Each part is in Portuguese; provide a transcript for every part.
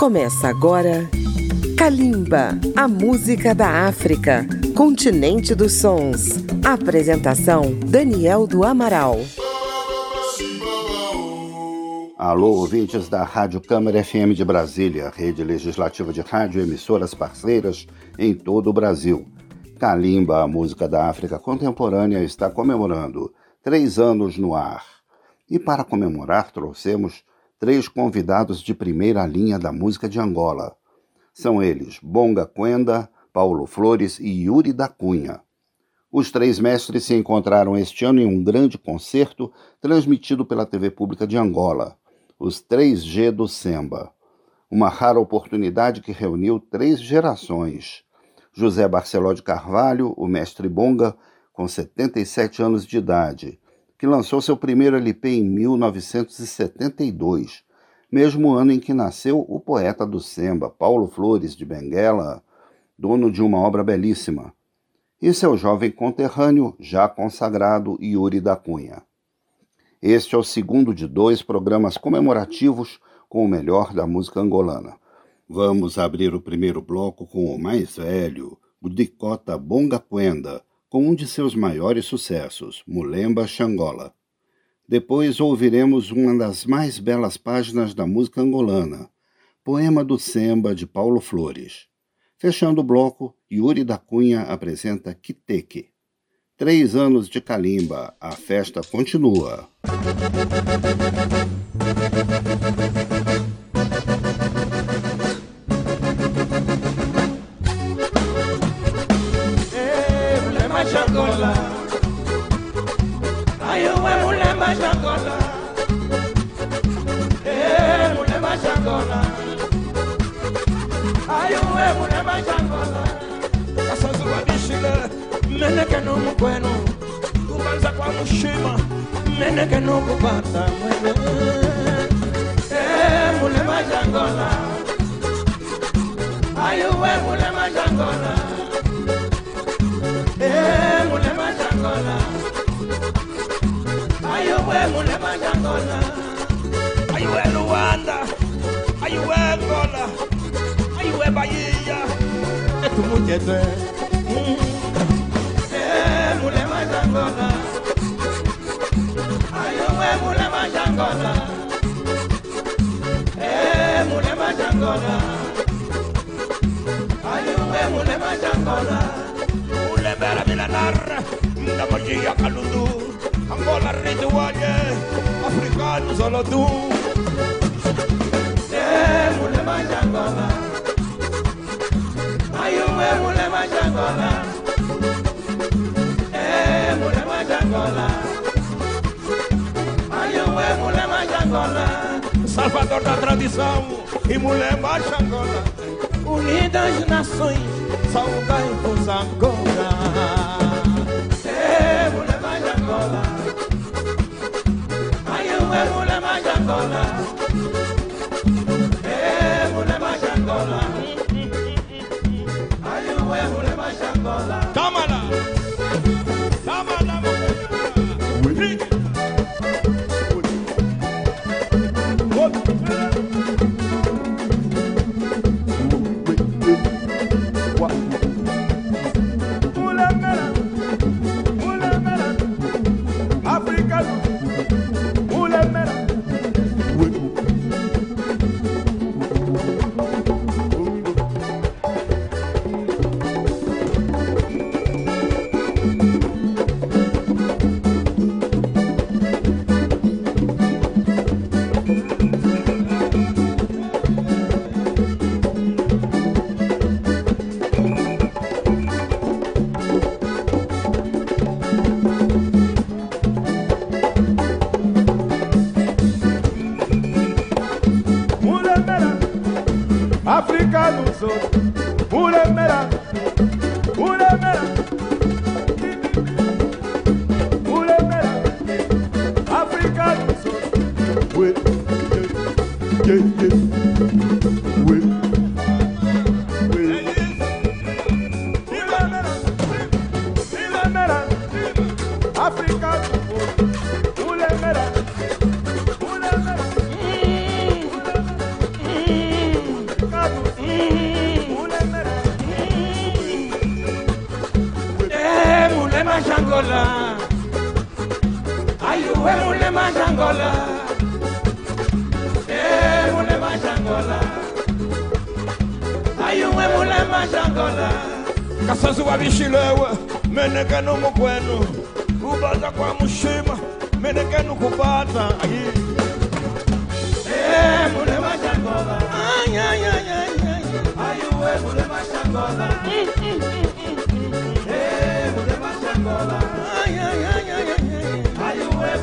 Começa agora Kalimba, a música da África, continente dos sons. Apresentação Daniel do Amaral. Alô, ouvintes da Rádio Câmara FM de Brasília, rede legislativa de rádio emissoras parceiras em todo o Brasil. Kalimba, a música da África contemporânea, está comemorando três anos no ar. E para comemorar, trouxemos três convidados de primeira linha da música de Angola. São eles Bonga Quenda, Paulo Flores e Yuri da Cunha. Os três mestres se encontraram este ano em um grande concerto transmitido pela TV Pública de Angola, os 3G do Semba. Uma rara oportunidade que reuniu três gerações. José Barceló de Carvalho, o mestre Bonga, com 77 anos de idade, que lançou seu primeiro LP em 1972, mesmo ano em que nasceu o poeta do samba, Paulo Flores de Benguela, dono de uma obra belíssima, e seu jovem conterrâneo, já consagrado Yuri da Cunha. Este é o segundo de dois programas comemorativos com o melhor da música angolana. Vamos abrir o primeiro bloco com o mais velho, o Dicota Bonga Quenda, com um de seus maiores sucessos, Mulemba Xangola. Depois ouviremos uma das mais belas páginas da música angolana, Poema do Semba de Paulo Flores. Fechando o bloco, Yuri da Cunha apresenta Kiteke. Três anos de Kalimba, a festa continua. Etumujete Eh, mulema jangola ayowe mulema jangola Eh, mulema jangola ayowe mulema jangola ulembera milenar ndamojia kalundu. Angola rituale africano solo tú Eh, mulema jangola. Ayuwe mulema jangola. Eh, mulema jangola ayuwe mulema jangola. Salvador da tradição e mulema jangola. Unidas nações saudai-vos Angola. Eh, mulema jangola. Ayuwe mulema jangola. Eh, mulema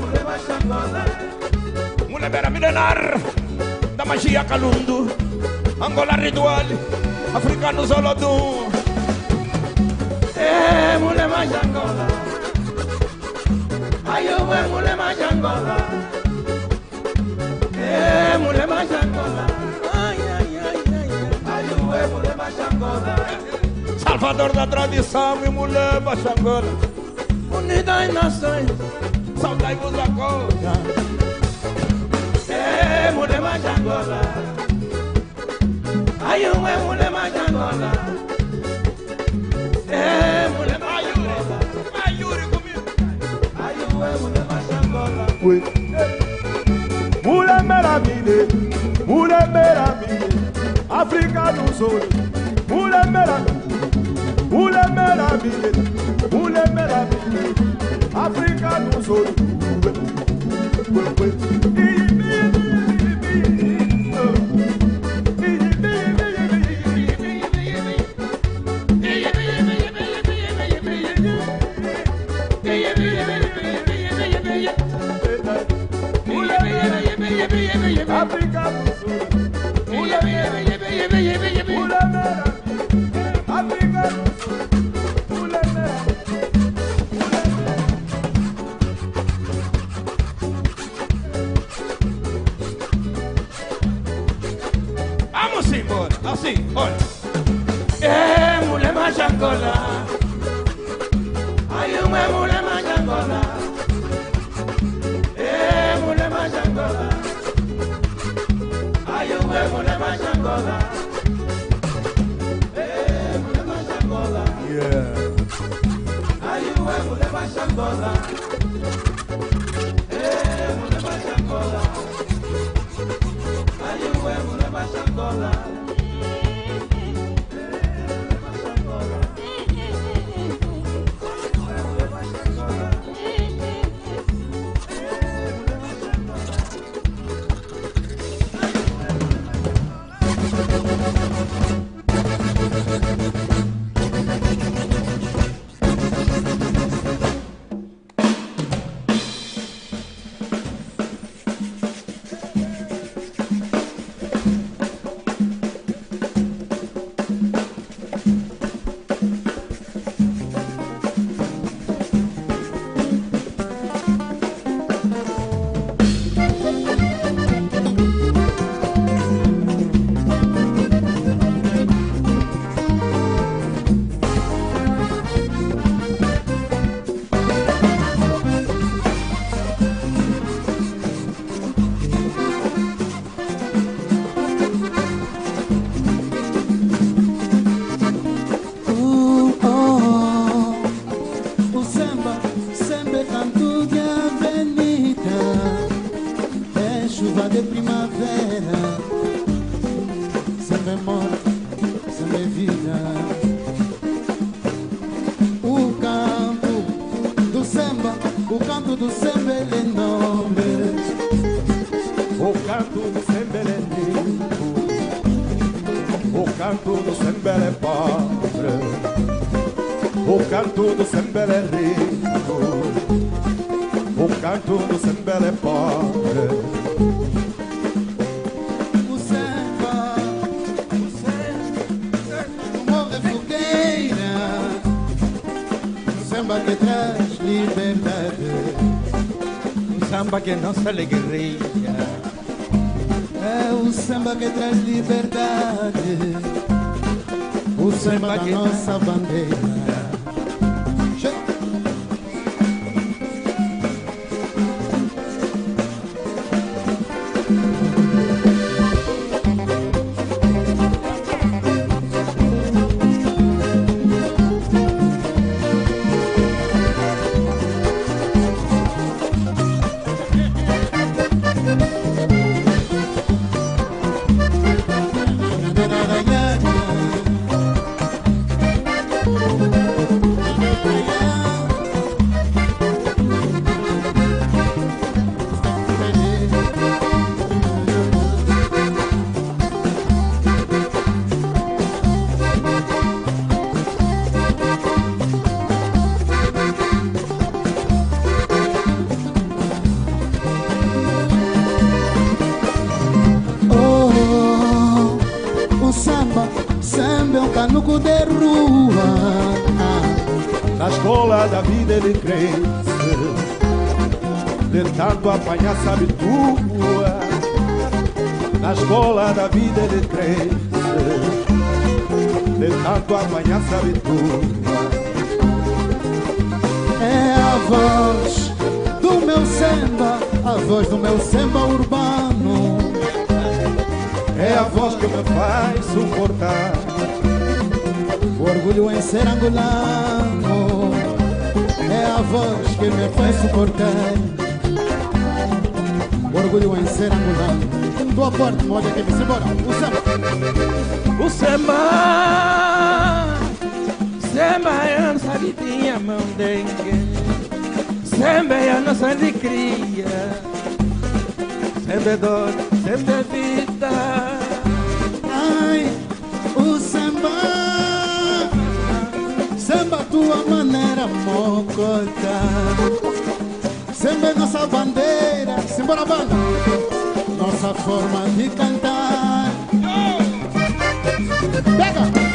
mule Angola. Mule bera milenar. Da magia kalundu. Angola ritual. Africano zolodum. Eh, mule Angola. Ayuwe mule Angola. Eh, mule Angola. Ay, ay, ay, ay, ay. Ayuwe mule Angola. Salvador da tradição e mulher Angola. Unida em nações, saudai-vos a coisa. Eh, mulher Angola. Ayuwe mule Angola. Eh, kwe mulemela mine mulemela mine. Afrika nusoli mulemela mulemela mine mulemela mine. Afrika nusoli Africa kwe kwe. Embora. Assim, olha. É, mulher Angola. Ai, uma mulher Angola. É, mulher Angola. Ai, uma mulher Angola. É, mulher Angola. Ai, uma mulher Angola. É, mulher Angola. Ai, uma mulher Angola. O canto do samba, o canto do samba ele é nobre. O canto do samba é lindo, o canto do samba é pobre, o canto do samba é rico, o canto do samba é pobre. O samba que traz liberdade. O samba que é nossa alegria. É o samba que traz liberdade, o samba da que nossa bandeira. Na escola da vida ele cresce De tanto apanhar sabe tua Na escola da vida ele cresce De tanto apanhar sabe tua É a voz do meu samba A voz do meu samba urbano. É a voz que me faz suportar. O orgulho em ser angolano É a voz que me faz suportar. O orgulho em ser angolano Tua porta, molha aqui, me embora. O samba O samba Samba é a nossa vidinha mão dengue Samba é a nossa alegria Samba é dor, samba é vida. Ai, o samba maneira mocota é nossa bandeira Simbora banda. Nossa forma de cantar. Pega!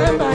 remember.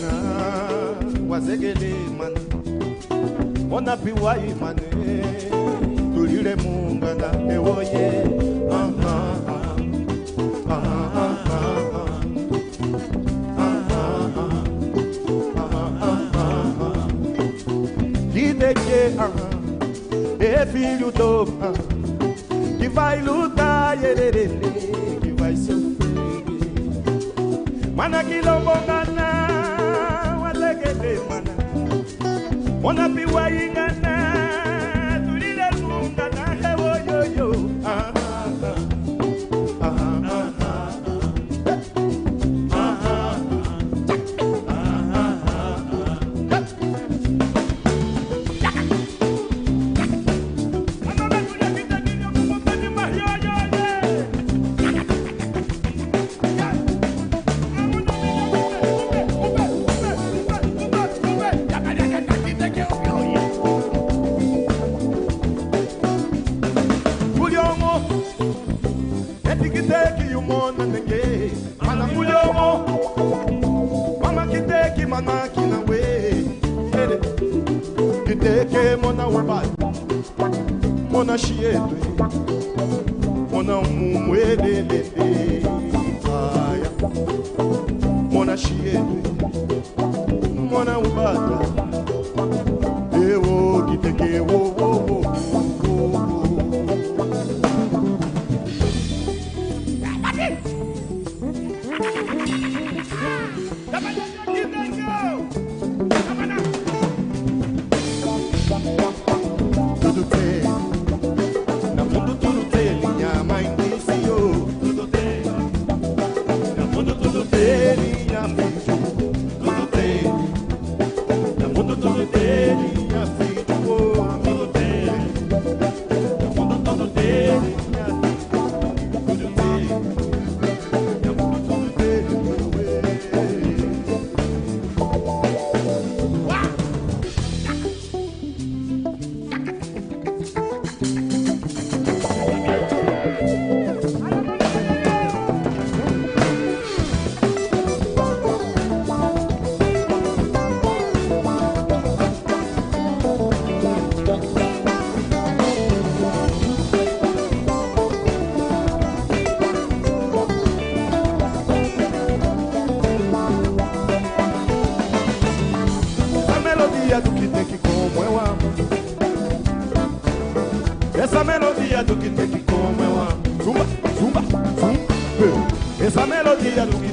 na wazegelemana onapiwa imane chiedo Ona mumu elele Essa melodia do que tem que como eu amo. Zumba, zumba, zumba. Essa melodia do que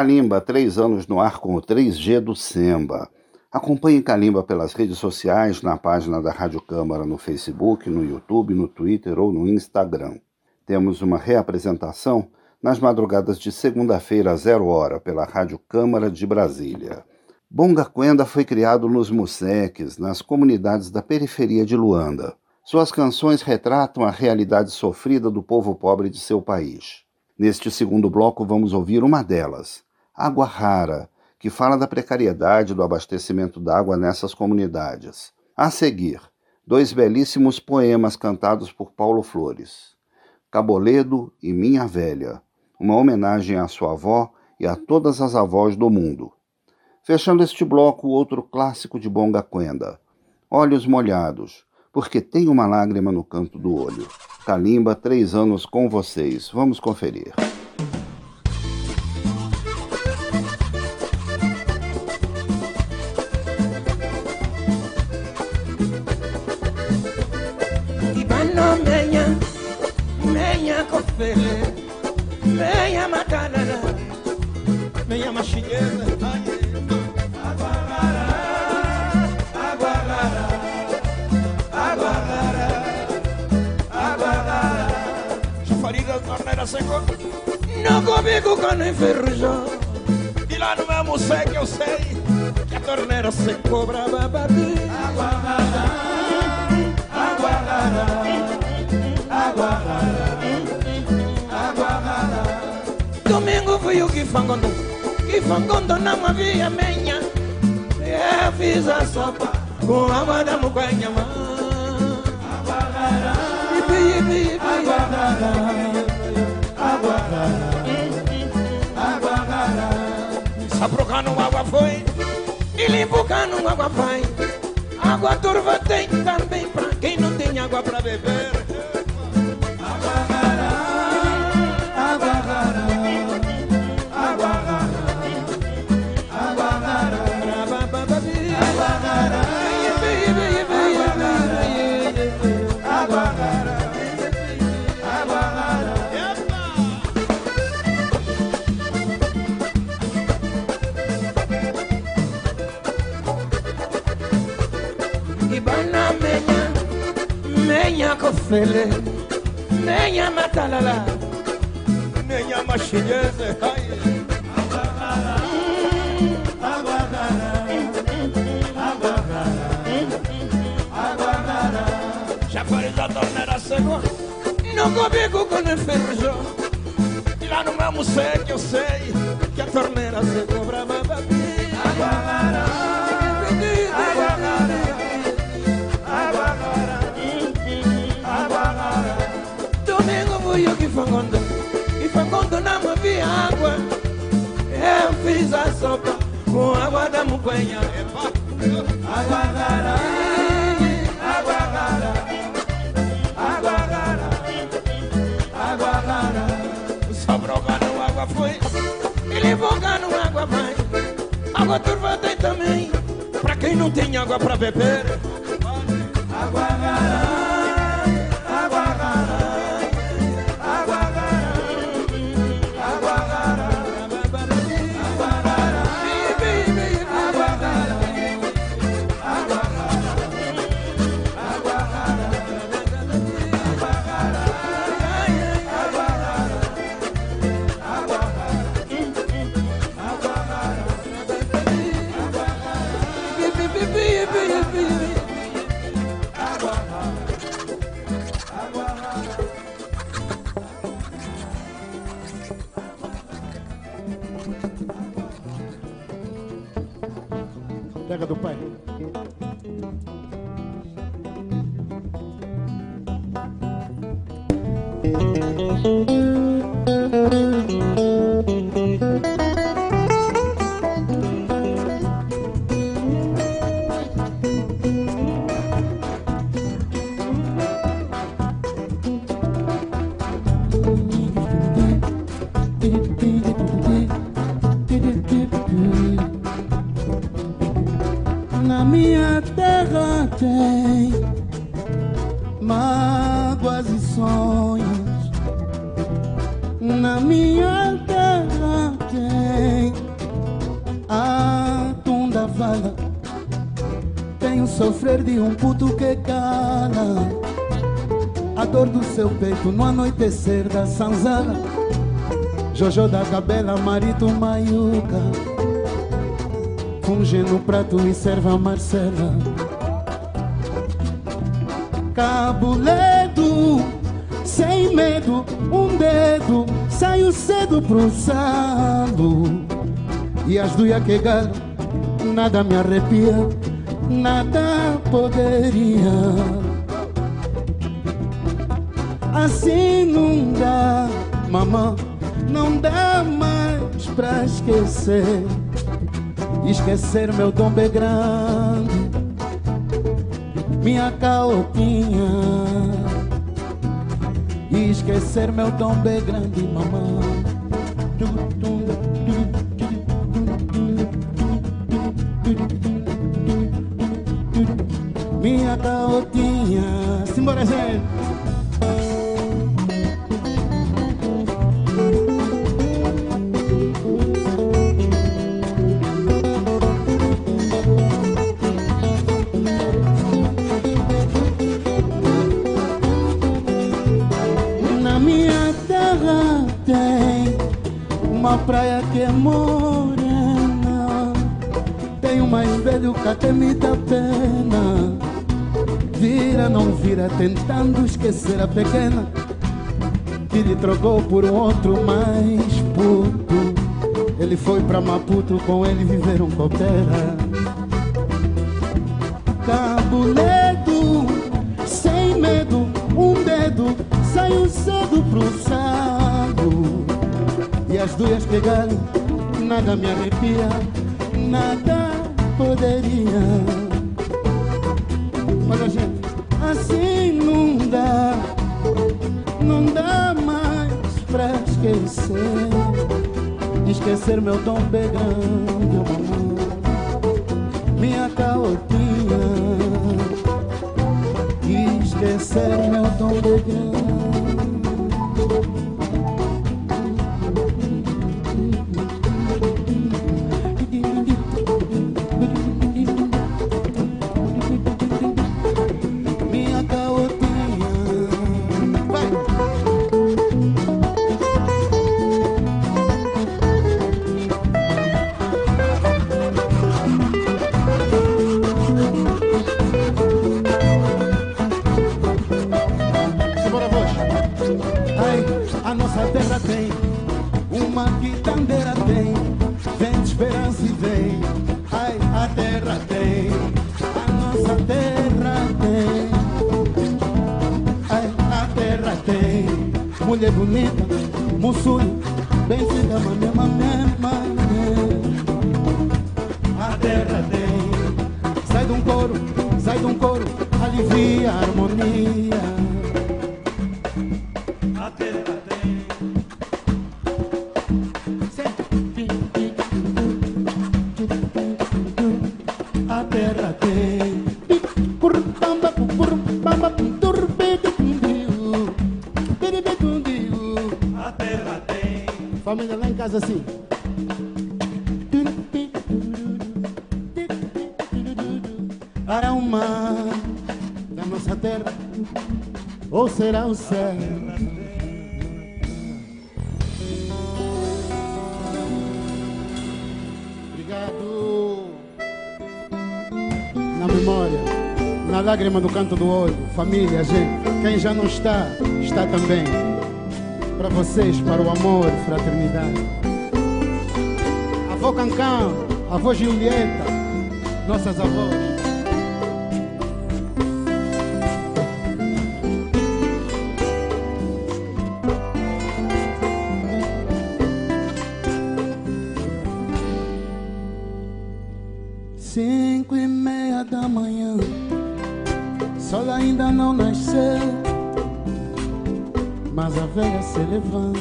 Kalimba, três anos no ar com o 3G do Semba. Acompanhe Kalimba pelas redes sociais, na página da Rádio Câmara no Facebook, no YouTube, no Twitter ou no Instagram. Temos uma reapresentação nas madrugadas de segunda-feira, zero hora, pela Rádio Câmara de Brasília. Bonga Quenda foi criado nos museques, nas comunidades da periferia de Luanda. Suas canções retratam a realidade sofrida do povo pobre de seu país. Neste segundo bloco, vamos ouvir uma delas, Água Rara, que fala da precariedade do abastecimento d'água nessas comunidades. A seguir, dois belíssimos poemas cantados por Paulo Flores: Caboledo e Minha Velha, uma homenagem à sua avó e a todas as avós do mundo. Fechando este bloco, outro clássico de Bonga Quenda, Olhos Molhados, porque tem uma lágrima no canto do olho. Kalimba, três anos com vocês. Vamos conferir. ferrer. Venha Macarana, venha Machinheza. Aguarará, aguarará, aguarará, faria Chafariga, torneira seco, Não comigo quando nem. E lá no meu museu que eu sei que a torneira secou brava babi. Aguarará, aguarará, aguarará. Fui eu que fangondo, que fangondo na menha. ya fiz a sopa kuabada mukwanyama saprokano água foi e limpocano água vai. Água turva tem também pra quem não tem água pra beber. mafele nenya matalala nenya mashinyeze torneira Senhor, não comigo com enfermo. E lá no meu sei que eu sei que a torneira se cobra. É fui eu que fangondo E fangondo não movia água Eu fiz a sopa com água da muquenha Água rara, água rara Água rara, água rara Sobrou no água foi Ele no água vai Água turva tem também Pra quem não tem água pra beber Tunda vala. Tem o sofrer de um puto que cala. A dor do seu peito no anoitecer da sanzala. Jojo da cabela, marido maiuca. Funge no prato e serve a Marcela. Cabuledo, sem medo, um dedo, saio cedo pro salo. E as duas que galo, nada me arrepia, nada poderia. Assim não dá, mamã, não dá mais pra esquecer. Esquecer meu dom grande minha caotinha e esquecer meu dom grande, mamãe. Minha caotinha, simbora gente. praia que é morena. Tem um mais velho que até me dá pena Vira, não vira, tentando esquecer a pequena Que lhe trocou por um outro mais puto. Ele foi pra Maputo, com ele viveram coopera Cabuledo, sem medo, um dedo Saiu cedo pro sábado e as duas pegaram, nada me arrepia, nada poderia. Olha gente, esquecer, esquecer meu dom pegando, minha caotinha, esquecer meu dom pegando. Família lá em casa assim. Para mar da nossa terra, ou será o céu? Lágrima do canto do olho, família, gente. Quem já não está, está também. Para vocês, para o amor fraternidade. Avô Cancão, avô Julieta, nossas avós. levanta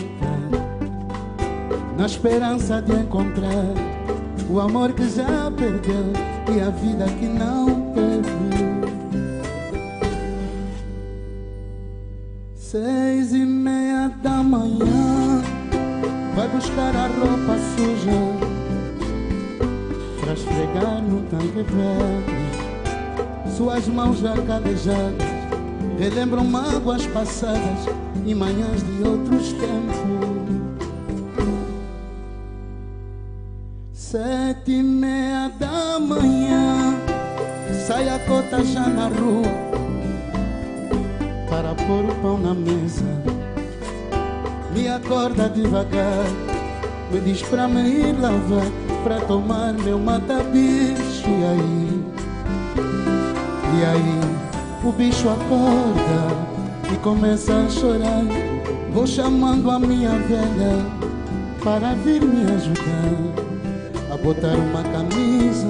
na esperança de encontrar o amor que já perdeu e a vida que não teve. Seis e meia da manhã, vai buscar a roupa suja pra esfregar no tanque velho, suas mãos já calejadas Relembram mágoas passadas E manhãs de outros tempos Sete e meia da manhã Sai a cota já na rua para pôr o pão na mesa. Me acorda devagar, me diz pra me ir lavar, pra tomar meu mata-bicho. E aí, e aí, o bicho acorda e começa a chorar. Vou chamando a minha velha para vir me ajudar a botar uma camisa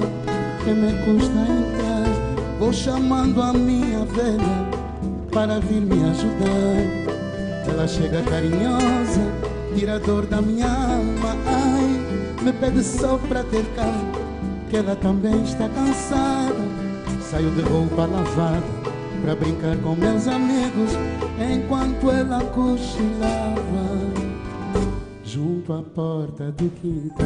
que me custa entrar. Vou chamando a minha velha para vir me ajudar. Ela chega carinhosa, tira a dor da minha alma. Ai, me pede só para ter calma, que ela também está cansada. Saio de roupa lavada para brincar com meus amigos, enquanto ela cochilava junto à porta do quintal.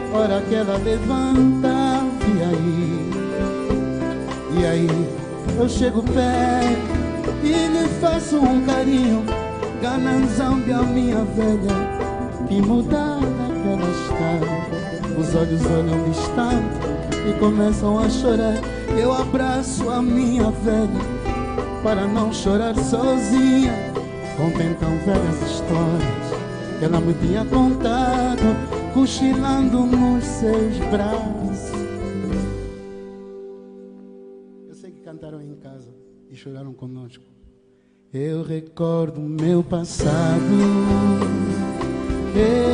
hora que ela levanta, e aí, e aí, eu chego perto e lhe faço um carinho, gananzão de a minha velha, que mudada que ela está, os olhos olham distante e começam a chorar, eu abraço a minha velha, para não chorar sozinha. Conta então velhas histórias que ela me tinha contado, cochilando nos seus braços. Eu sei que cantaram em casa e choraram conosco. Eu recordo meu passado. Ei,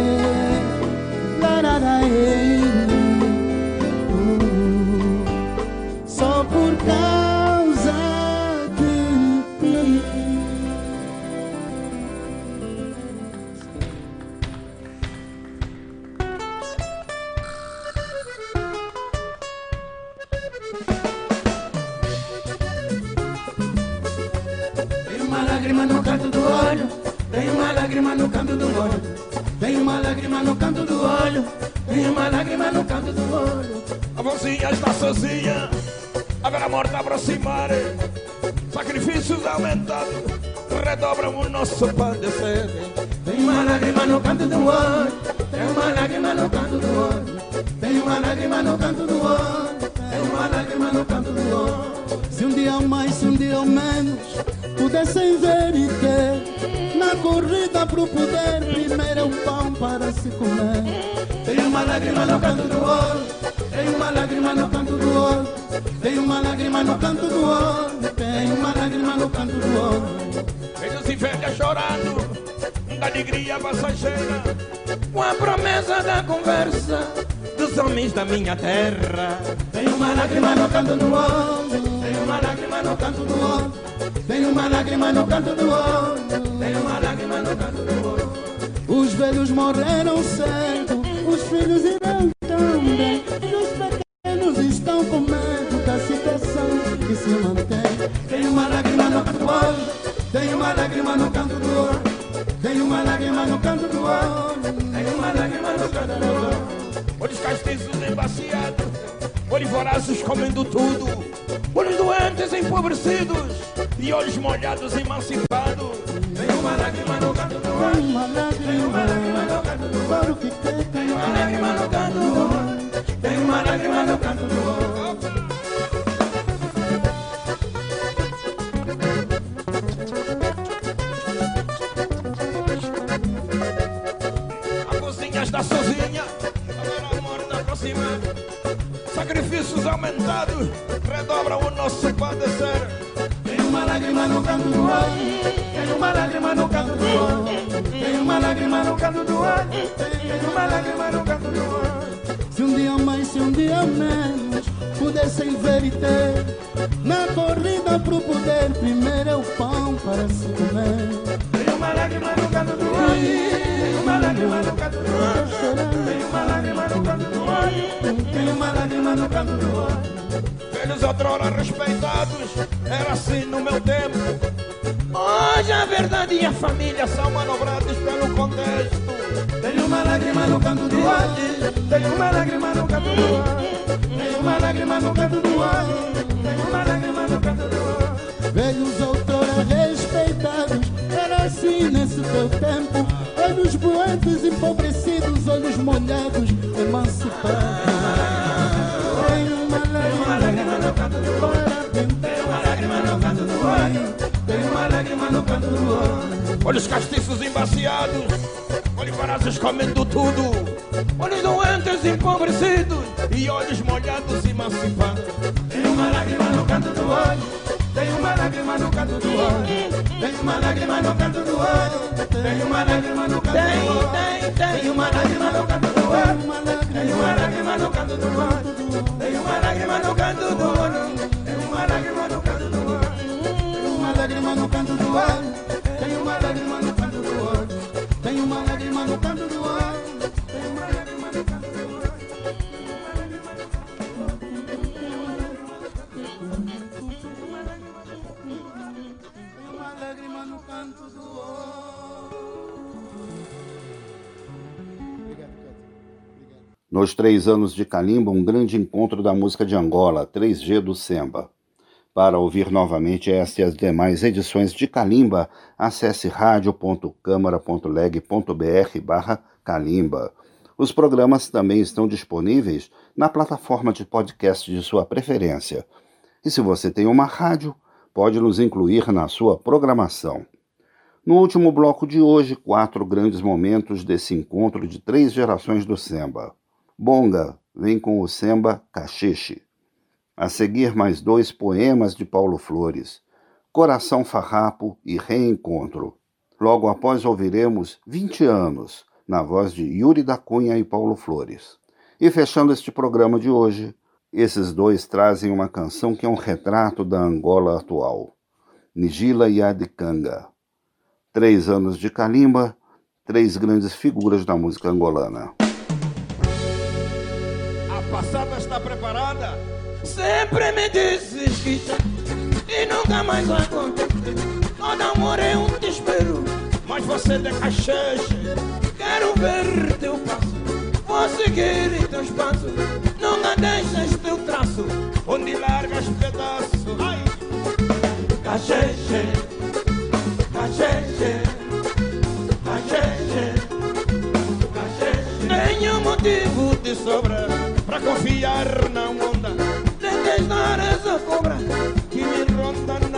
embaciados, olhos vorazes comendo tudo, olhos doentes empobrecidos. E olhos molhados emancipados. Tem uma lágrima no canto do olho, tem uma lágrima no canto do que tem, uma lágrima no canto do olho, tem uma lágrima no canto do. Sacrifícios aumentados redobram o nosso padecer. Tem uma lágrima no canto do olho, tem uma lágrima no canto do olho, tem uma lágrima no canto do olho, tem uma lágrima no canto do olho. Se um dia mais, se um dia menos, pudessem ver e ter, na corrida pro poder, primeiro é o pão para se comer. Tem uma lágrima no canto do olho uma lágrima no canto do olho. Tem uma lágrima no canto do olho. Tem uma lágrima no canto do olho. Velhos outrora respeitados, era assim no meu tempo. Hoje a verdade e a família são manobrados pelo contexto. Tem uma lágrima no canto do olho. Tem uma lágrima no canto do olho. Tem uma lágrima no canto do olho. Tem uma lágrima no canto do olho. Velhos outrora respeitados, era assim nesse teu tempo. Olhos boentes, empobrecidos, olhos molhados, emancipados. Tem uma lágrima no canto do olho. Tem uma lágrima no canto do olho. Tem uma lágrima no canto do olho. Olhos castiços embaciados, olhos varazes comendo tudo. Olhos doentes, empobrecidos e olhos molhados, emancipados. Tem uma lágrima no canto do olho. Lágrima no canto do olho. Tem uma lágrima no canto do olho. Tem uma lágrima no canto do olho. Tem, tem, tem uma lágrima no canto do olho. Tem uma lágrima no canto do olho. Tem uma lágrima no canto do olho. Tem uma lágrima no canto do olho. Tem uma lágrima no canto do olho. Tem uma lágrima no canto do olho. Tem uma lágrima no canto do olho. Nos três anos de Calimba, um grande encontro da música de Angola, 3G do Semba. Para ouvir novamente esta e as demais edições de Calimba, acesse radio.câmara.leg.br barra Calimba. Os programas também estão disponíveis na plataforma de podcast de sua preferência. E se você tem uma rádio, pode nos incluir na sua programação. No último bloco de hoje, quatro grandes momentos desse encontro de três gerações do Semba. Bonga vem com o Semba Cachiche. A seguir, mais dois poemas de Paulo Flores, Coração Farrapo e Reencontro. Logo após ouviremos 20 anos, na voz de Yuri da Cunha e Paulo Flores. E fechando este programa de hoje, esses dois trazem uma canção que é um retrato da Angola atual. Nigila Yadikanga. Três anos de Kalimba, três grandes figuras da música angolana passada está preparada? Sempre me dizes que já e nunca mais vai acontecer. Todo amor é um desespero, mas você de cacheche. Quero ver teu passo, vou seguir teus passos. Nunca deixes teu traço, onde largas pedaços. Ai! Cacheche, Tenho motivo de sobra pra confiar na onda. Tentei detestar essa cobra que me ronda na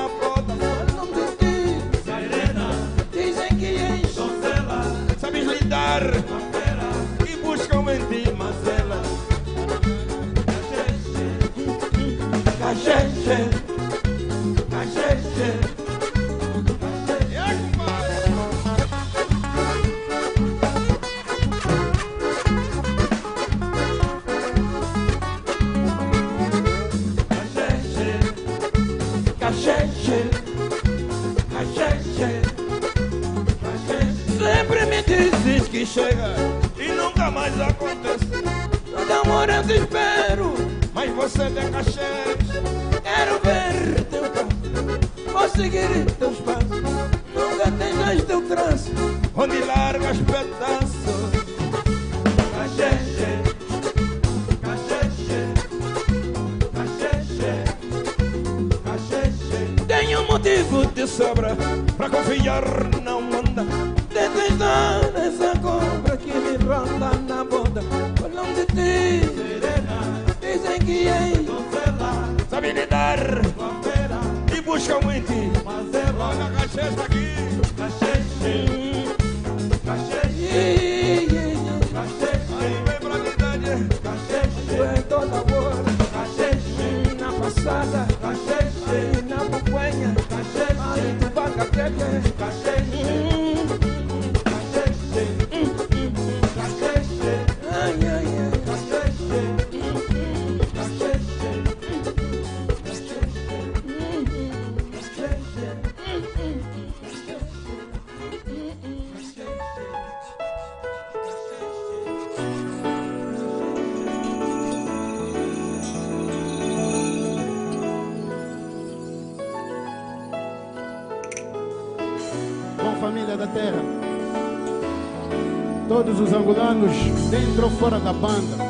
os angolanos, dentro ou fora da banda.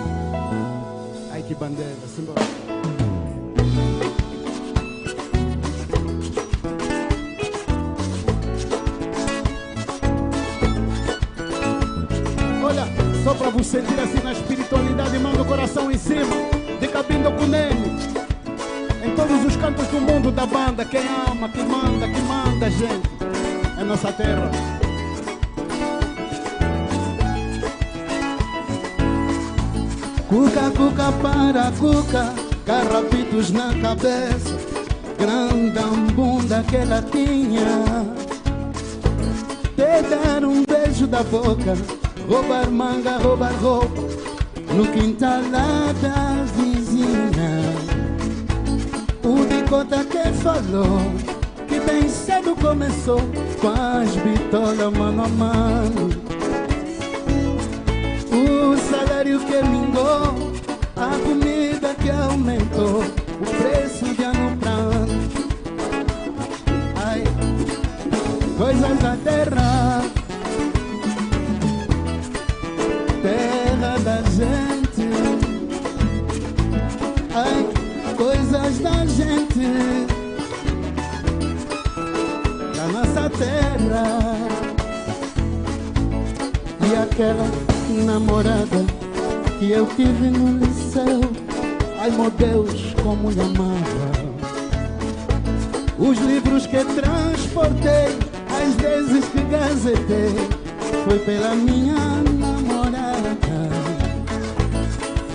Cuca, carrapitos na cabeça, grande bunda que ela tinha. Te dar um beijo da boca, roubar manga, roubar roupa, no quintal lá da vizinha. O Dicota que falou que bem cedo começou com as bitolas mano a mano. O salário que mingou, a comida tive no liceu, ai meu Deus, como lhe amava. Os livros que transportei, as vezes que gazetei, foi pela minha namorada.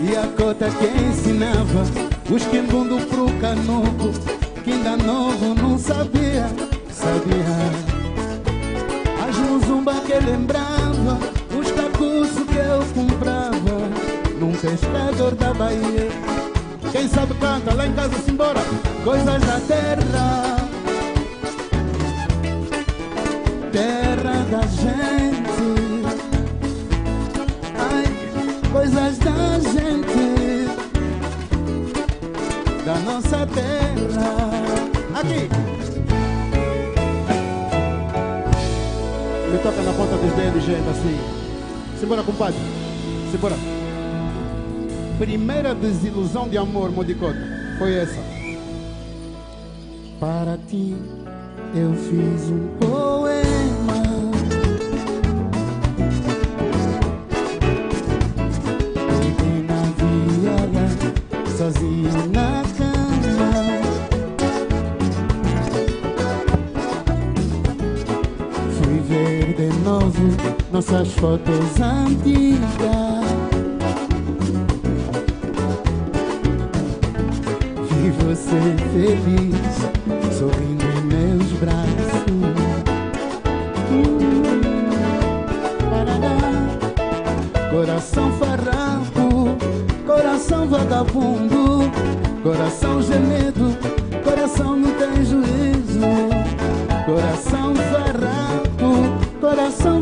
E a cota que ensinava os quimbundo pro canuco, que ainda novo não sabia, sabia. As muzumba que lembrava, os cacuços que eu comprava, pescador da Bahia. Quem sabe canta lá em casa, simbora, coisas da terra. Terra da gente. Ai, coisas da gente. Da nossa terra. Aqui. Me toca na ponta dos dedos, gente, assim. Simbora, compadre. Simbora primeira desilusão de amor, Modicota, foi essa. Para ti eu fiz um poema. Ontem na viola, sozinho na cama. Fui ver de novo nossas fotos antigas. você feliz, sorrindo em meus braços. Coração farrapo, coração vagabundo, coração gemido, coração não tem juízo. Coração farrapo, coração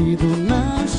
ouvido nas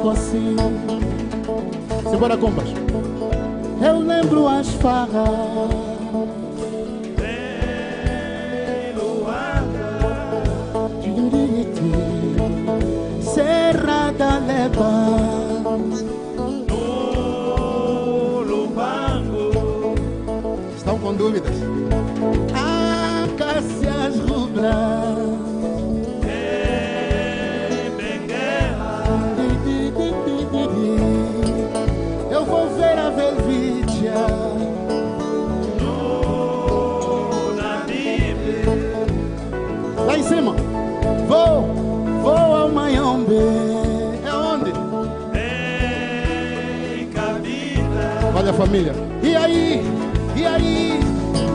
gosto assim. Simbora, compas. Eu lembro as farras família. E aí, e aí,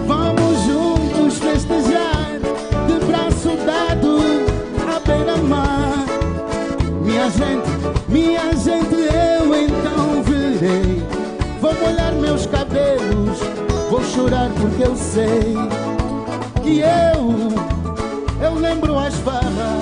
vamos juntos festejar de braço dado à beira-mar. Minha gente, minha gente, eu então virei. Vou molhar meus cabelos, vou chorar porque eu sei que eu, eu lembro as farras.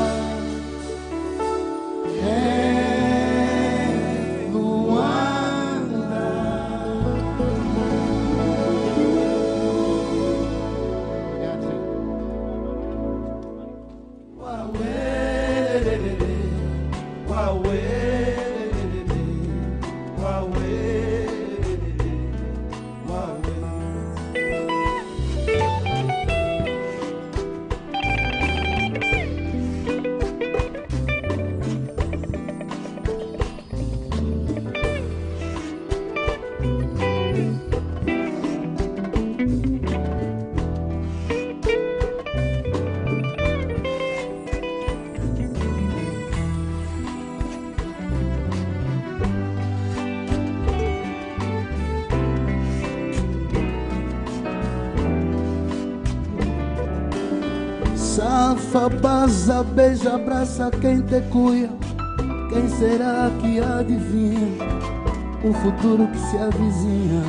Baza, beija, abraça quem te cuia. Quem será que adivinha o futuro que se avizinha?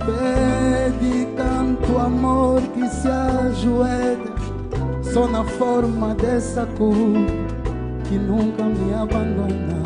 Pede canto amor que se ajoelha, só na forma dessa cor que nunca me abandona.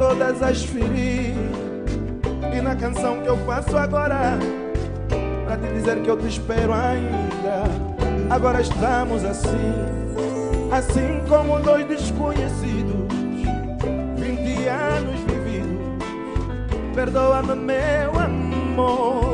Todas as feridas. E na canção que eu faço agora, pra te dizer que eu te espero ainda. Agora estamos assim, assim como dois desconhecidos. 20 anos vividos, perdoa-me, meu amor.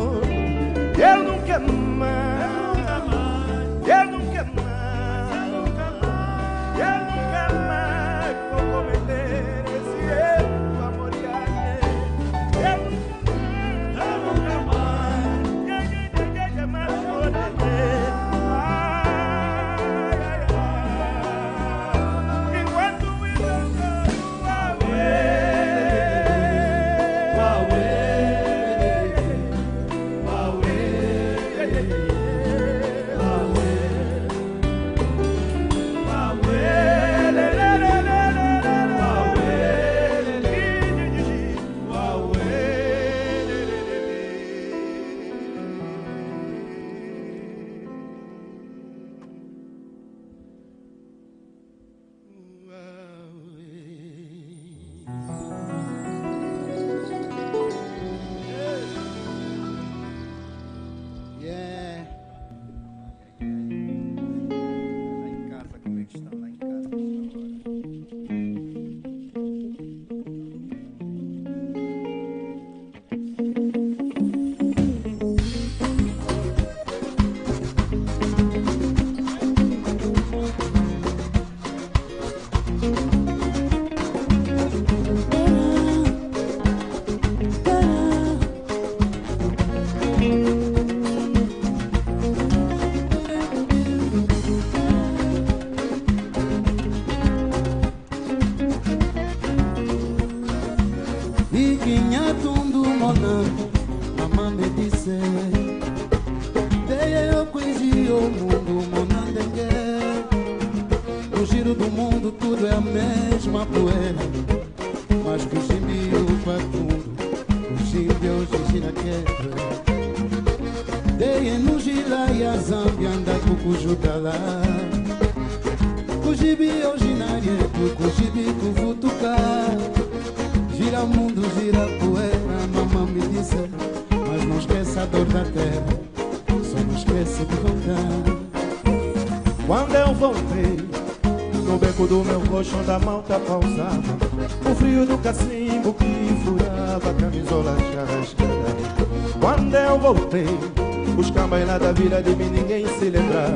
Se lembrar.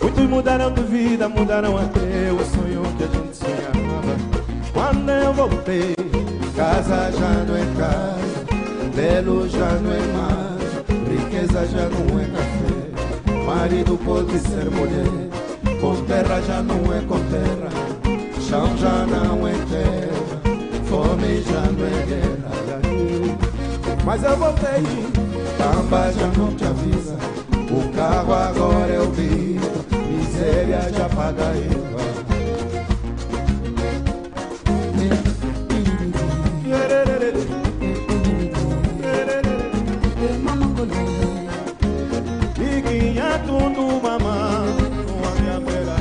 Muitos mudaram de vida, mudaram até o sonho que a gente sonhava. Quando eu voltei Casa já não é casa, belo já não é mais, riqueza já não é café, marido pode ser mulher, com terra já não é com terra, chão já não é terra, fome já não é guerra. Mas eu voltei, tamba já não te avisa, o carro agora é o bico, miséria já paga tundu mama wangamela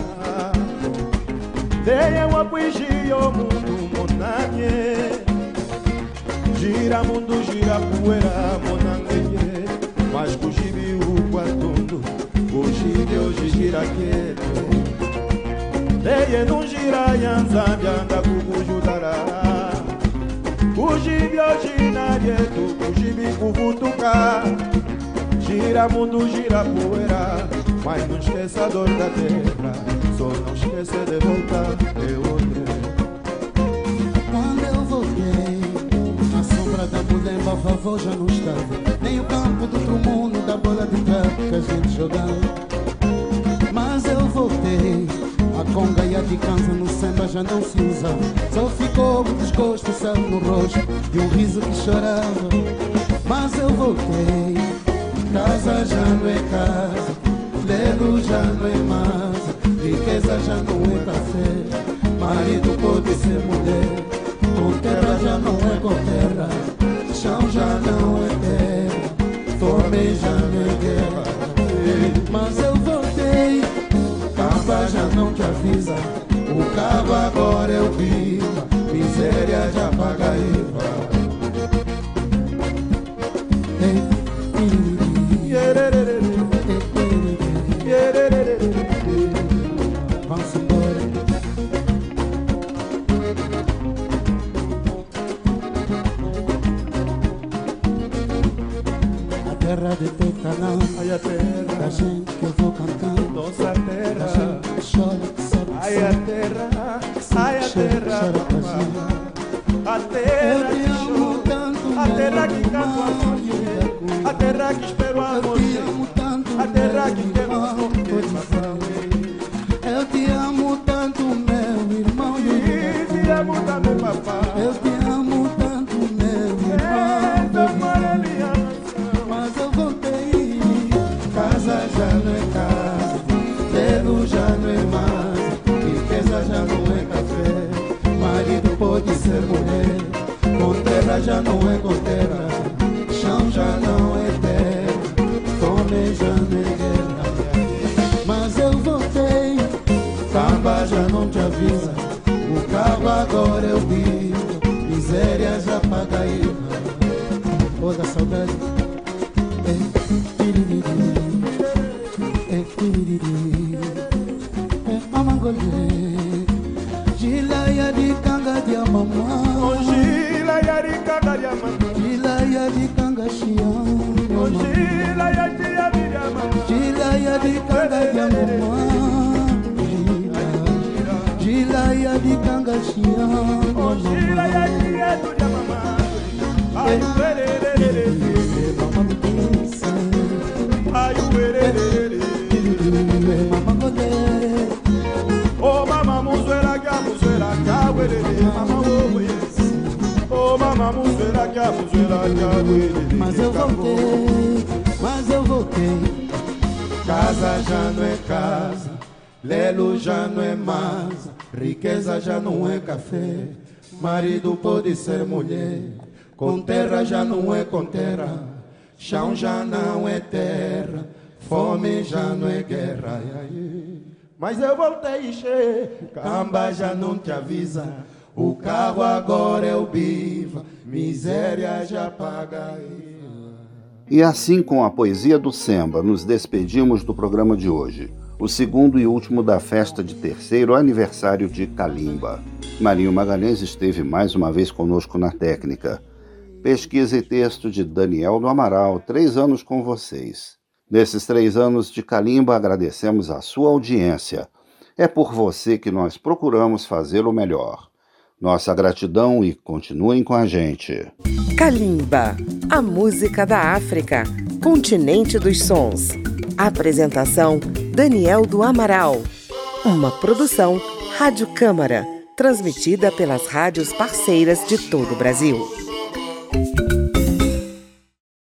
Deye wapuishio mundu monanye Gira mundo gira poeira ukwa tundu Kujibi hoje gira quieto Deye não gira yanzambia anda kukujudara Kujibi hoje na rietu Kujibi kuvutuka Gira mundo, gira poeira Mas não esqueça a dor da terra. Só não esqueça de voltar Eu voltei Quando eu voltei Na sombra da A vovó já não estava O campo do outro mundo Da bola de trapo que a gente jogava. Mas eu voltei a conga e a cansa no samba já não se usava Só ficou o desgosto, sal no rosto E um riso que chorava. Mas eu voltei Casa já não é casa, lego já não é mais, riqueza já não é café, kya muzuela Mas eu voltei, mas eu voltei. Casa já não é casa, lelo já não é massa, riqueza já não é café, marido pode ser mulher, com terra já não é com terra, chão já não é terra, fome já não é guerra. Mas eu voltei cheio, camba já não te avisa. O carro agora é o biva, miséria já paga. E assim, com a poesia do Semba, nos despedimos do programa de hoje, o segundo e último da festa de terceiro aniversário de Calimba. Marinho Magalhães esteve mais uma vez conosco na técnica. Pesquisa e texto de Daniel do Amaral, três anos com vocês. Nesses três anos de Calimba, agradecemos a sua audiência. É por você que nós procuramos fazer o melhor. Nossa gratidão e continuem com a gente. Kalimba, a música da África, continente dos sons. Apresentação: Daniel do Amaral. Uma produção Rádio Câmara, transmitida pelas rádios parceiras de todo o Brasil.